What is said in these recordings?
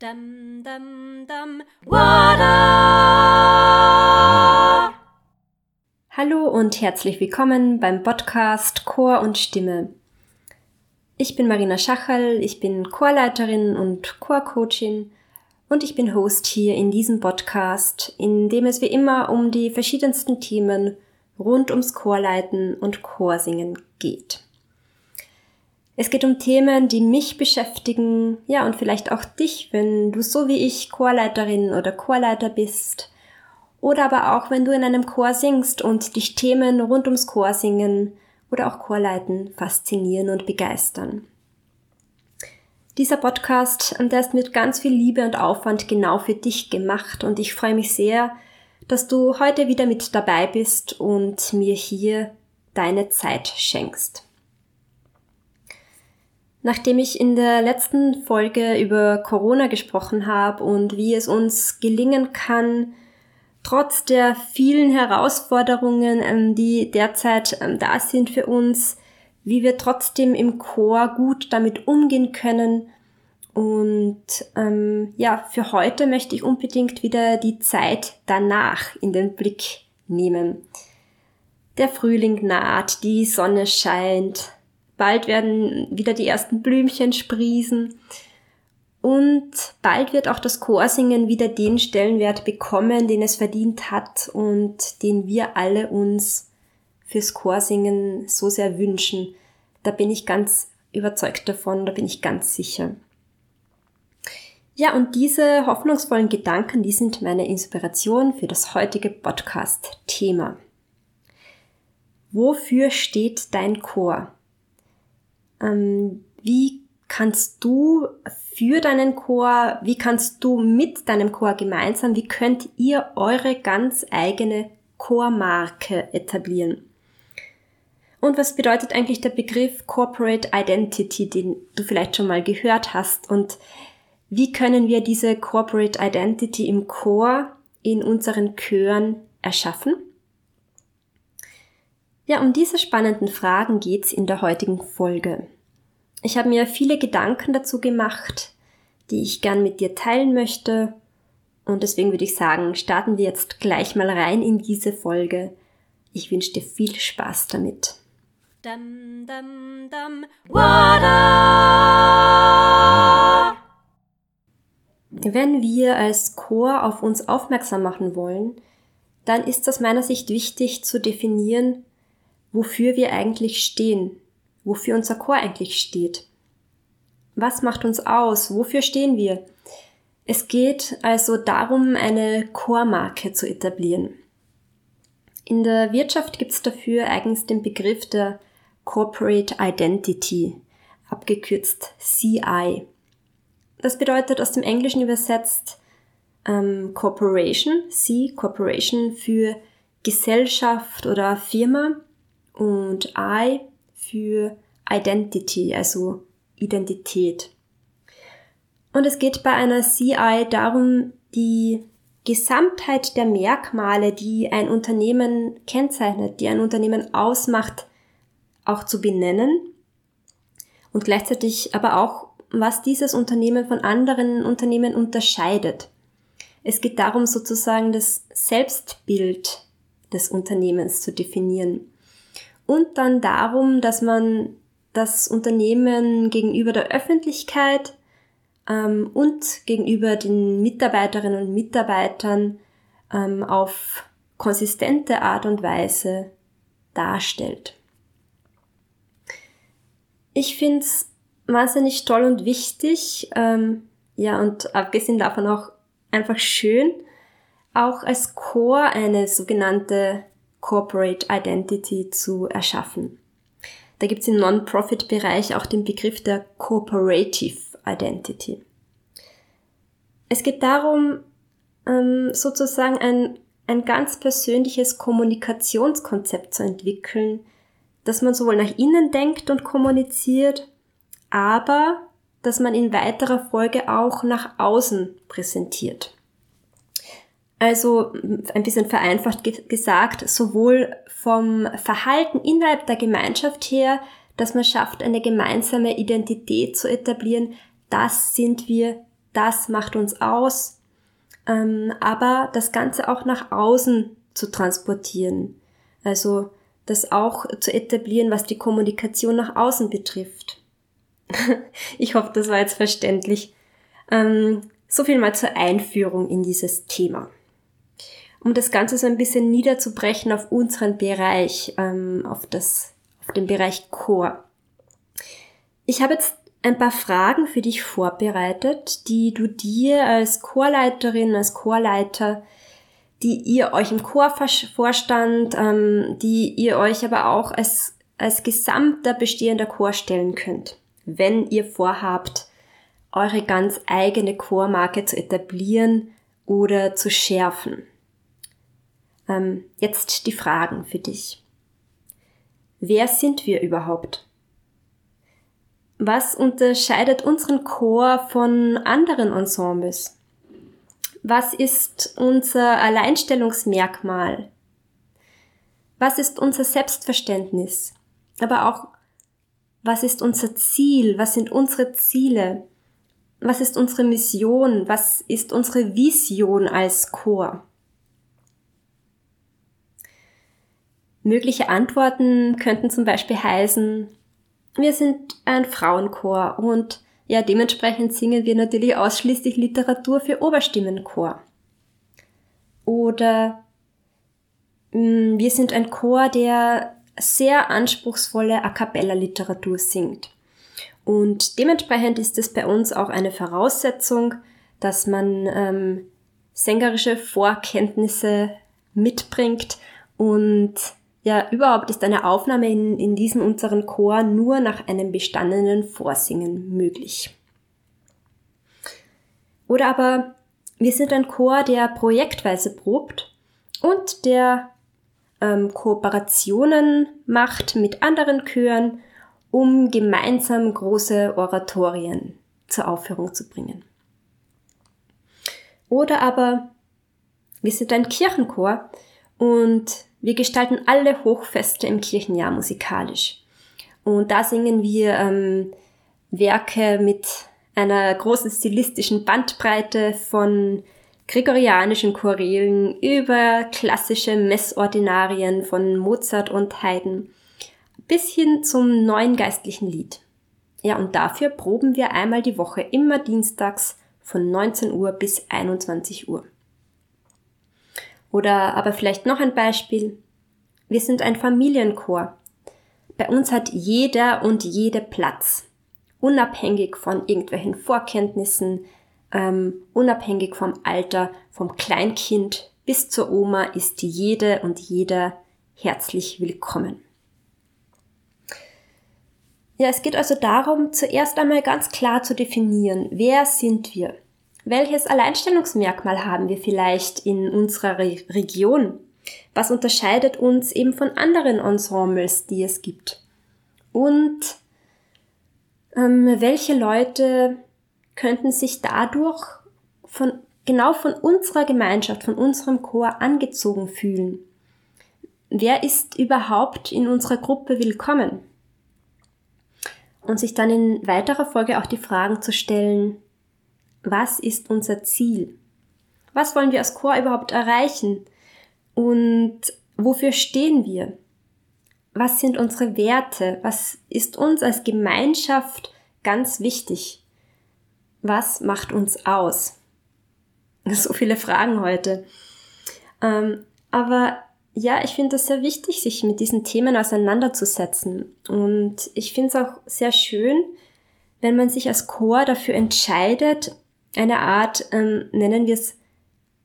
Dum, dum, dum, Wada! Hallo und herzlich willkommen beim Podcast Chor und Stimme. Ich bin Marina Schachal, ich bin Chorleiterin und Chorcoachin und ich bin Host hier in diesem Podcast, in dem es wie immer um die verschiedensten Themen rund ums Chorleiten und Chorsingen geht. Es geht um Themen, die mich beschäftigen, ja, und vielleicht auch dich, wenn du so wie ich Chorleiterin oder Chorleiter bist. Oder aber auch, wenn du in einem Chor singst und dich Themen rund ums Chorsingen oder auch Chorleiten faszinieren und begeistern. Dieser Podcast, der ist mit ganz viel Liebe und Aufwand genau für dich gemacht und ich freue mich sehr, dass du heute wieder mit dabei bist und mir hier deine Zeit schenkst. Nachdem ich in der letzten Folge über Corona gesprochen habe und wie es uns gelingen kann, trotz der vielen Herausforderungen, ähm, die derzeit ähm, da sind für uns, wie wir trotzdem im Chor gut damit umgehen können. Und ähm, ja, für heute möchte ich unbedingt wieder die Zeit danach in den Blick nehmen. Der Frühling naht, die Sonne scheint, Bald werden wieder die ersten Blümchen sprießen. Und bald wird auch das Chorsingen wieder den Stellenwert bekommen, den es verdient hat und den wir alle uns fürs Chorsingen so sehr wünschen. Da bin ich ganz überzeugt davon, da bin ich ganz sicher. Ja, und diese hoffnungsvollen Gedanken, die sind meine Inspiration für das heutige Podcast-Thema. Wofür steht dein Chor? Ähm, wie kannst du für deinen Chor, wie kannst du mit deinem Chor gemeinsam, wie könnt ihr eure ganz eigene Chormarke etablieren? Und was bedeutet eigentlich der Begriff Corporate Identity, den du vielleicht schon mal gehört hast? Und wie können wir diese Corporate Identity im Chor in unseren Chören erschaffen? Ja, um diese spannenden Fragen geht's in der heutigen Folge. Ich habe mir viele Gedanken dazu gemacht, die ich gern mit dir teilen möchte. Und deswegen würde ich sagen, starten wir jetzt gleich mal rein in diese Folge. Ich wünsche dir viel Spaß damit. Dum, dum, dum, Wenn wir als Chor auf uns aufmerksam machen wollen, dann ist aus meiner Sicht wichtig zu definieren, wofür wir eigentlich stehen, wofür unser Chor eigentlich steht. Was macht uns aus? Wofür stehen wir? Es geht also darum, eine Chormarke zu etablieren. In der Wirtschaft gibt es dafür eigens den Begriff der Corporate Identity, abgekürzt CI. Das bedeutet aus dem Englischen übersetzt ähm, Corporation, C, Corporation für Gesellschaft oder Firma und I für Identity, also Identität. Und es geht bei einer CI darum, die Gesamtheit der Merkmale, die ein Unternehmen kennzeichnet, die ein Unternehmen ausmacht, auch zu benennen und gleichzeitig aber auch, was dieses Unternehmen von anderen Unternehmen unterscheidet. Es geht darum, sozusagen das Selbstbild des Unternehmens zu definieren und dann darum, dass man das Unternehmen gegenüber der Öffentlichkeit ähm, und gegenüber den Mitarbeiterinnen und Mitarbeitern ähm, auf konsistente Art und Weise darstellt. Ich finde es wahnsinnig toll und wichtig, ähm, ja, und abgesehen davon auch einfach schön, auch als Chor eine sogenannte Corporate Identity zu erschaffen. Da gibt es im Non-Profit-Bereich auch den Begriff der Cooperative Identity. Es geht darum, ähm, sozusagen ein, ein ganz persönliches Kommunikationskonzept zu entwickeln, dass man sowohl nach innen denkt und kommuniziert, aber dass man in weiterer Folge auch nach außen präsentiert. Also ein bisschen vereinfacht gesagt, sowohl vom Verhalten innerhalb der Gemeinschaft her, dass man schafft, eine gemeinsame Identität zu etablieren, das sind wir das macht uns aus, ähm, aber das Ganze auch nach außen zu transportieren. Also das auch zu etablieren, was die Kommunikation nach außen betrifft. ich hoffe, das war jetzt verständlich. Ähm, so viel mal zur Einführung in dieses Thema. Um das Ganze so ein bisschen niederzubrechen auf unseren Bereich, ähm, auf, das, auf den Bereich Chor. Ich habe jetzt ein paar Fragen für dich vorbereitet, die du dir als Chorleiterin, als Chorleiter, die ihr euch im Chorvorstand, ähm, die ihr euch aber auch als, als gesamter bestehender Chor stellen könnt, wenn ihr vorhabt, eure ganz eigene Chormarke zu etablieren oder zu schärfen. Ähm, jetzt die Fragen für dich. Wer sind wir überhaupt? Was unterscheidet unseren Chor von anderen Ensembles? Was ist unser Alleinstellungsmerkmal? Was ist unser Selbstverständnis? Aber auch, was ist unser Ziel? Was sind unsere Ziele? Was ist unsere Mission? Was ist unsere Vision als Chor? Mögliche Antworten könnten zum Beispiel heißen, wir sind ein Frauenchor und ja, dementsprechend singen wir natürlich ausschließlich Literatur für Oberstimmenchor. Oder mm, wir sind ein Chor, der sehr anspruchsvolle A cappella Literatur singt. Und dementsprechend ist es bei uns auch eine Voraussetzung, dass man ähm, sängerische Vorkenntnisse mitbringt und ja, überhaupt ist eine Aufnahme in, in diesen unseren Chor nur nach einem bestandenen Vorsingen möglich. Oder aber wir sind ein Chor, der projektweise probt und der ähm, Kooperationen macht mit anderen Chören, um gemeinsam große Oratorien zur Aufführung zu bringen. Oder aber wir sind ein Kirchenchor und wir gestalten alle Hochfeste im Kirchenjahr musikalisch. Und da singen wir ähm, Werke mit einer großen stilistischen Bandbreite von gregorianischen Chorälen über klassische Messordinarien von Mozart und Haydn bis hin zum neuen geistlichen Lied. Ja, und dafür proben wir einmal die Woche immer dienstags von 19 Uhr bis 21 Uhr. Oder aber vielleicht noch ein Beispiel. Wir sind ein Familienchor. Bei uns hat jeder und jede Platz. Unabhängig von irgendwelchen Vorkenntnissen, ähm, unabhängig vom Alter, vom Kleinkind bis zur Oma ist jede und jeder herzlich willkommen. Ja, es geht also darum, zuerst einmal ganz klar zu definieren, wer sind wir? Welches Alleinstellungsmerkmal haben wir vielleicht in unserer Re Region? Was unterscheidet uns eben von anderen Ensembles, die es gibt? Und ähm, welche Leute könnten sich dadurch von, genau von unserer Gemeinschaft, von unserem Chor angezogen fühlen? Wer ist überhaupt in unserer Gruppe willkommen? Und sich dann in weiterer Folge auch die Fragen zu stellen, was ist unser Ziel? Was wollen wir als Chor überhaupt erreichen? Und wofür stehen wir? Was sind unsere Werte? Was ist uns als Gemeinschaft ganz wichtig? Was macht uns aus? So viele Fragen heute. Ähm, aber ja, ich finde es sehr wichtig, sich mit diesen Themen auseinanderzusetzen. Und ich finde es auch sehr schön, wenn man sich als Chor dafür entscheidet, eine Art, ähm, nennen wir es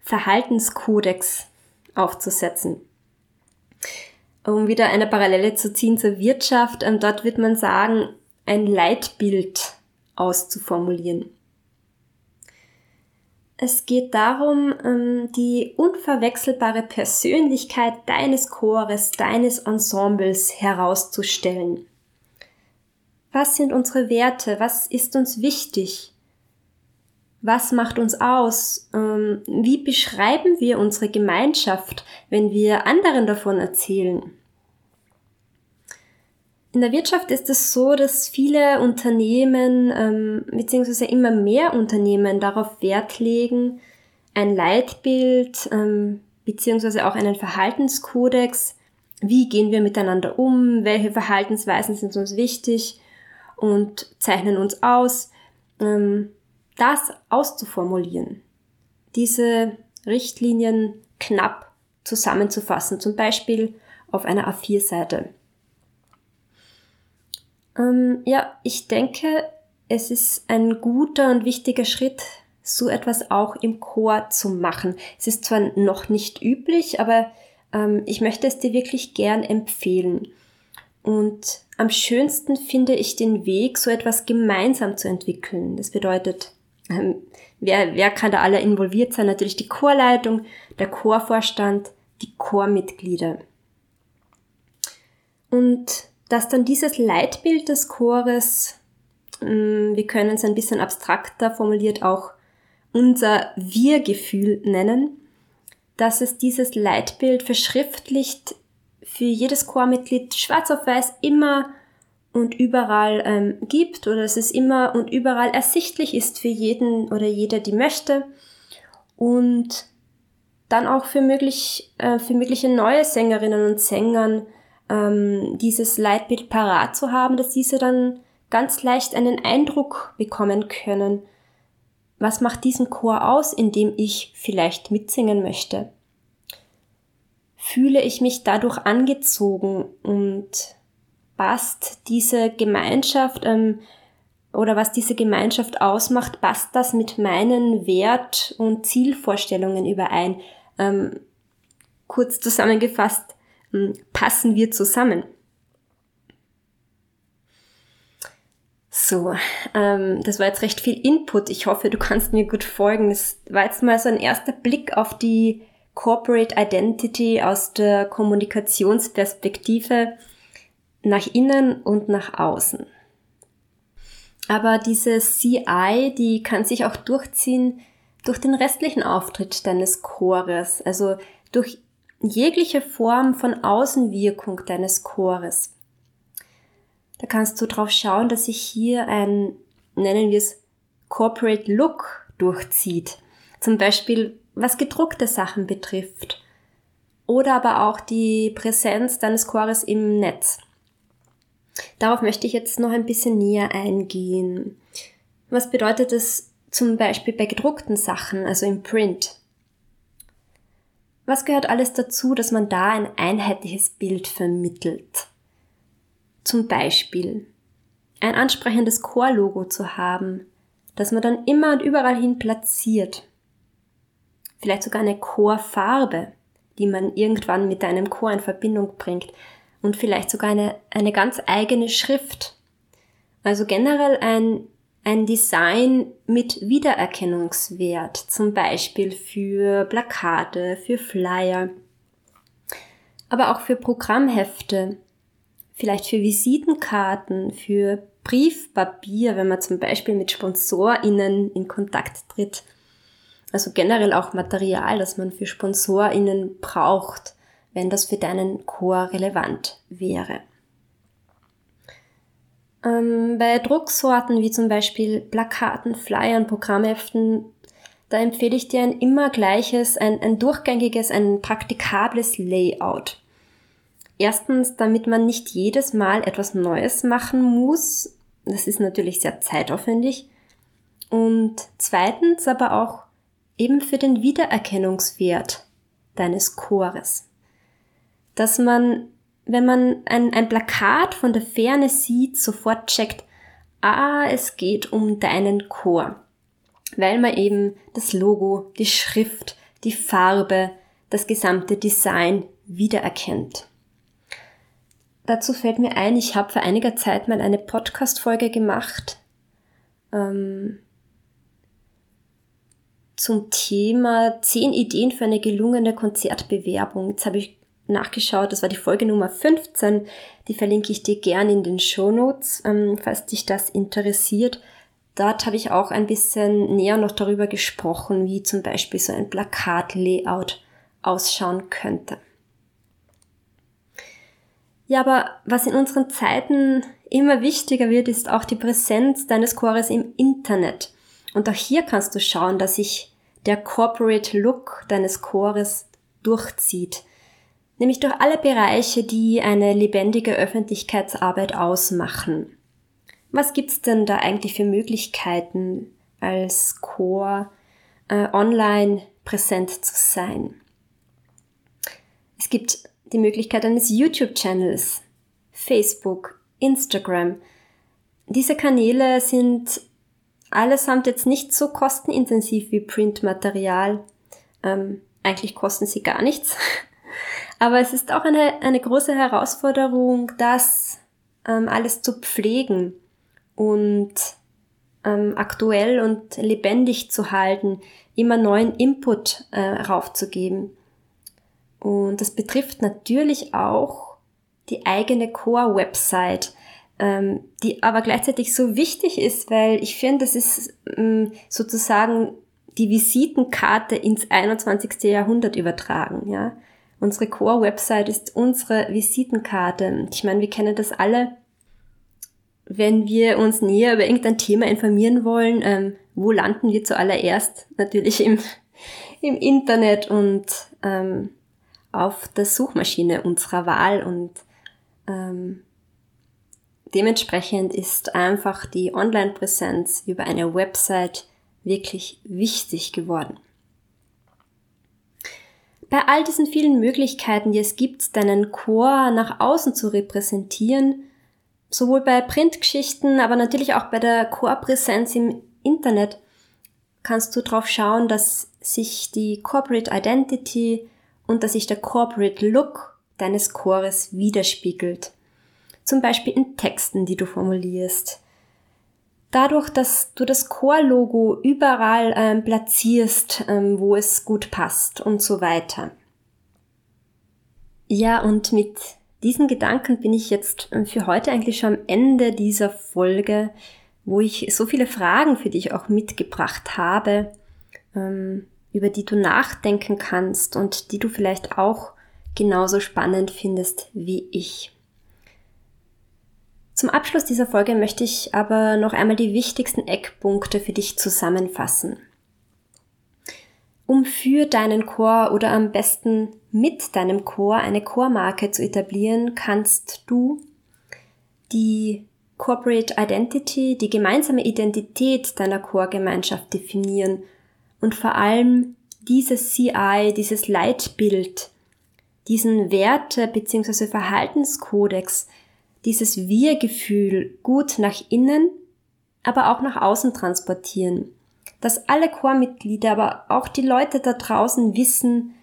Verhaltenskodex aufzusetzen. Um wieder eine Parallele zu ziehen zur Wirtschaft, ähm, dort wird man sagen, ein Leitbild auszuformulieren. Es geht darum, ähm, die unverwechselbare Persönlichkeit deines Chores, deines Ensembles herauszustellen. Was sind unsere Werte? Was ist uns wichtig? Was macht uns aus? Ähm, wie beschreiben wir unsere Gemeinschaft, wenn wir anderen davon erzählen? In der Wirtschaft ist es so, dass viele Unternehmen ähm, beziehungsweise immer mehr Unternehmen darauf Wert legen, ein Leitbild ähm, beziehungsweise auch einen Verhaltenskodex. Wie gehen wir miteinander um? Welche Verhaltensweisen sind uns wichtig und zeichnen uns aus? Das auszuformulieren, diese Richtlinien knapp zusammenzufassen, zum Beispiel auf einer A4-Seite. Ähm, ja, ich denke, es ist ein guter und wichtiger Schritt, so etwas auch im Chor zu machen. Es ist zwar noch nicht üblich, aber ähm, ich möchte es dir wirklich gern empfehlen. Und am schönsten finde ich den Weg, so etwas gemeinsam zu entwickeln. Das bedeutet, ähm, wer, wer kann da alle involviert sein? Natürlich die Chorleitung, der Chorvorstand, die Chormitglieder. Und dass dann dieses Leitbild des Chores, mm, wir können es ein bisschen abstrakter formuliert auch unser Wir-Gefühl nennen, dass es dieses Leitbild verschriftlicht für jedes Chormitglied schwarz auf weiß immer und überall ähm, gibt oder dass es immer und überall ersichtlich ist für jeden oder jeder, die möchte und dann auch für, möglich, äh, für mögliche neue Sängerinnen und Sängern ähm, dieses Leitbild parat zu haben, dass diese dann ganz leicht einen Eindruck bekommen können, was macht diesen Chor aus, in dem ich vielleicht mitsingen möchte? Fühle ich mich dadurch angezogen und passt diese Gemeinschaft ähm, oder was diese Gemeinschaft ausmacht, passt das mit meinen Wert- und Zielvorstellungen überein? Ähm, kurz zusammengefasst, hm, passen wir zusammen. So, ähm, das war jetzt recht viel Input. Ich hoffe, du kannst mir gut folgen. Das war jetzt mal so ein erster Blick auf die Corporate Identity aus der Kommunikationsperspektive nach innen und nach außen. Aber diese CI, die kann sich auch durchziehen durch den restlichen Auftritt deines Chores, also durch jegliche Form von Außenwirkung deines Chores. Da kannst du drauf schauen, dass sich hier ein, nennen wir es, Corporate Look durchzieht. Zum Beispiel, was gedruckte Sachen betrifft. Oder aber auch die Präsenz deines Chores im Netz. Darauf möchte ich jetzt noch ein bisschen näher eingehen. Was bedeutet es zum Beispiel bei gedruckten Sachen, also im Print? Was gehört alles dazu, dass man da ein einheitliches Bild vermittelt? Zum Beispiel ein ansprechendes Chorlogo zu haben, das man dann immer und überall hin platziert. Vielleicht sogar eine Chorfarbe, die man irgendwann mit einem Chor in Verbindung bringt. Und vielleicht sogar eine, eine ganz eigene Schrift. Also generell ein ein Design mit Wiedererkennungswert, zum Beispiel für Plakate, für Flyer, aber auch für Programmhefte, vielleicht für Visitenkarten, für Briefpapier, wenn man zum Beispiel mit SponsorInnen in Kontakt tritt. Also generell auch Material, das man für SponsorInnen braucht, wenn das für deinen Chor relevant wäre. Ähm, bei Drucksorten wie zum Beispiel Plakaten, Flyern, Programmheften, da empfehle ich dir ein immer gleiches, ein, ein durchgängiges, ein praktikables Layout. Erstens, damit man nicht jedes Mal etwas Neues machen muss. Das ist natürlich sehr zeitaufwendig. Und zweitens aber auch eben für den Wiedererkennungswert deines Chores. Dass man wenn man ein, ein Plakat von der Ferne sieht, sofort checkt, ah, es geht um deinen Chor. Weil man eben das Logo, die Schrift, die Farbe, das gesamte Design wiedererkennt. Dazu fällt mir ein, ich habe vor einiger Zeit mal eine Podcast-Folge gemacht ähm, zum Thema 10 Ideen für eine gelungene Konzertbewerbung. Jetzt habe ich nachgeschaut. Das war die Folge Nummer 15. Die verlinke ich dir gern in den Show Notes, ähm, falls dich das interessiert. Dort habe ich auch ein bisschen näher noch darüber gesprochen, wie zum Beispiel so ein Plakat-Layout ausschauen könnte. Ja, aber was in unseren Zeiten immer wichtiger wird, ist auch die Präsenz deines Chores im Internet. Und auch hier kannst du schauen, dass sich der Corporate Look deines Chores durchzieht. Nämlich durch alle Bereiche, die eine lebendige Öffentlichkeitsarbeit ausmachen. Was gibt's denn da eigentlich für Möglichkeiten als Chor äh, online präsent zu sein? Es gibt die Möglichkeit eines YouTube-Channels, Facebook, Instagram. Diese Kanäle sind allesamt jetzt nicht so kostenintensiv wie Printmaterial. Ähm, eigentlich kosten sie gar nichts. Aber es ist auch eine, eine große Herausforderung, das ähm, alles zu pflegen und ähm, aktuell und lebendig zu halten, immer neuen Input äh, raufzugeben. Und das betrifft natürlich auch die eigene Core-Website, ähm, die aber gleichzeitig so wichtig ist, weil ich finde, das ist ähm, sozusagen die Visitenkarte ins 21. Jahrhundert übertragen, ja. Unsere Core-Website ist unsere Visitenkarte. Ich meine, wir kennen das alle. Wenn wir uns näher über irgendein Thema informieren wollen, ähm, wo landen wir zuallererst? Natürlich im, im Internet und ähm, auf der Suchmaschine unserer Wahl und ähm, dementsprechend ist einfach die Online-Präsenz über eine Website wirklich wichtig geworden. Bei all diesen vielen Möglichkeiten, die es gibt, deinen Chor nach außen zu repräsentieren, sowohl bei Printgeschichten, aber natürlich auch bei der Chorpräsenz im Internet, kannst du darauf schauen, dass sich die Corporate Identity und dass sich der Corporate Look deines Chores widerspiegelt. Zum Beispiel in Texten, die du formulierst. Dadurch, dass du das Chor-Logo überall ähm, platzierst, ähm, wo es gut passt und so weiter. Ja, und mit diesen Gedanken bin ich jetzt ähm, für heute eigentlich schon am Ende dieser Folge, wo ich so viele Fragen für dich auch mitgebracht habe. Ähm, über die du nachdenken kannst und die du vielleicht auch genauso spannend findest wie ich. Zum Abschluss dieser Folge möchte ich aber noch einmal die wichtigsten Eckpunkte für dich zusammenfassen. Um für deinen Chor oder am besten mit deinem Chor eine Chormarke zu etablieren, kannst du die Corporate Identity, die gemeinsame Identität deiner Chorgemeinschaft definieren und vor allem dieses CI, dieses Leitbild, diesen Werte- bzw. Verhaltenskodex, dieses Wir-Gefühl gut nach innen, aber auch nach außen transportieren. Dass alle Chormitglieder, aber auch die Leute da draußen wissen,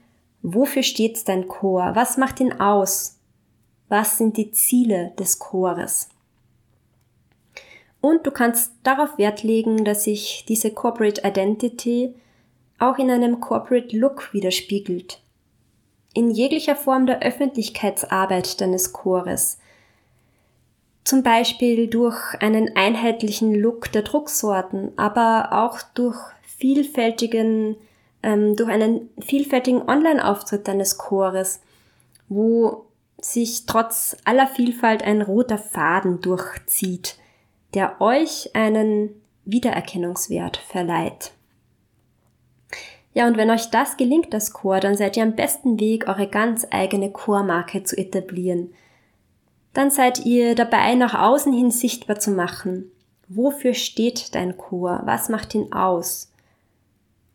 wofür steht dein Chor, was macht ihn aus, was sind die Ziele des Chores. Und du kannst darauf Wert legen, dass sich diese Corporate Identity auch in einem Corporate Look widerspiegelt. In jeglicher Form der Öffentlichkeitsarbeit deines Chores. Zum Beispiel durch einen einheitlichen Look der Drucksorten, aber auch durch vielfältigen, ähm, durch einen vielfältigen Online-Auftritt deines Chores, wo sich trotz aller Vielfalt ein roter Faden durchzieht, der euch einen Wiedererkennungswert verleiht. Ja, und wenn euch das gelingt, das Chor, dann seid ihr am besten Weg, eure ganz eigene Chormarke zu etablieren. Dann seid ihr dabei, nach außen hin sichtbar zu machen. Wofür steht dein Chor? Was macht ihn aus?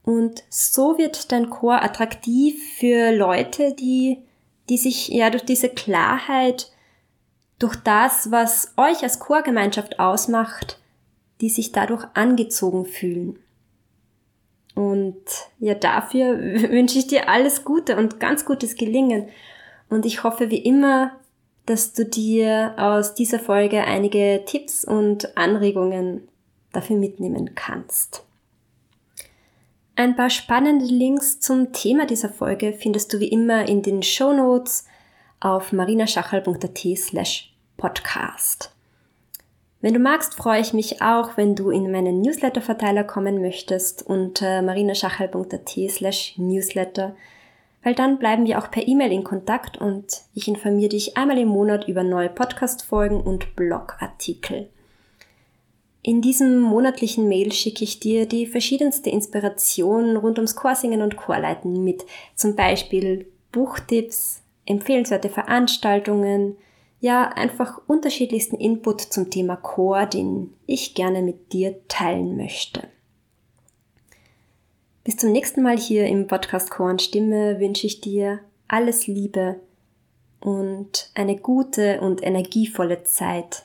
Und so wird dein Chor attraktiv für Leute, die, die sich ja durch diese Klarheit, durch das, was euch als Chorgemeinschaft ausmacht, die sich dadurch angezogen fühlen. Und ja, dafür wünsche ich dir alles Gute und ganz gutes Gelingen. Und ich hoffe wie immer, dass du dir aus dieser Folge einige Tipps und Anregungen dafür mitnehmen kannst. Ein paar spannende Links zum Thema dieser Folge findest du wie immer in den Show Notes auf marinaschachal.at slash podcast. Wenn du magst, freue ich mich auch, wenn du in meinen Newsletter-Verteiler kommen möchtest unter marinaschachal.at slash newsletter. Weil dann bleiben wir auch per E-Mail in Kontakt und ich informiere dich einmal im Monat über neue Podcast-Folgen und Blogartikel. In diesem monatlichen Mail schicke ich dir die verschiedenste Inspiration rund ums Chorsingen und Chorleiten mit, zum Beispiel Buchtipps, empfehlenswerte Veranstaltungen, ja einfach unterschiedlichsten Input zum Thema Chor, den ich gerne mit dir teilen möchte. Bis zum nächsten Mal hier im Podcast und Stimme wünsche ich dir alles Liebe und eine gute und energievolle Zeit.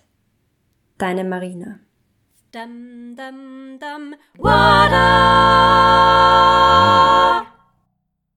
Deine Marina. Dum, dum, dum. Water.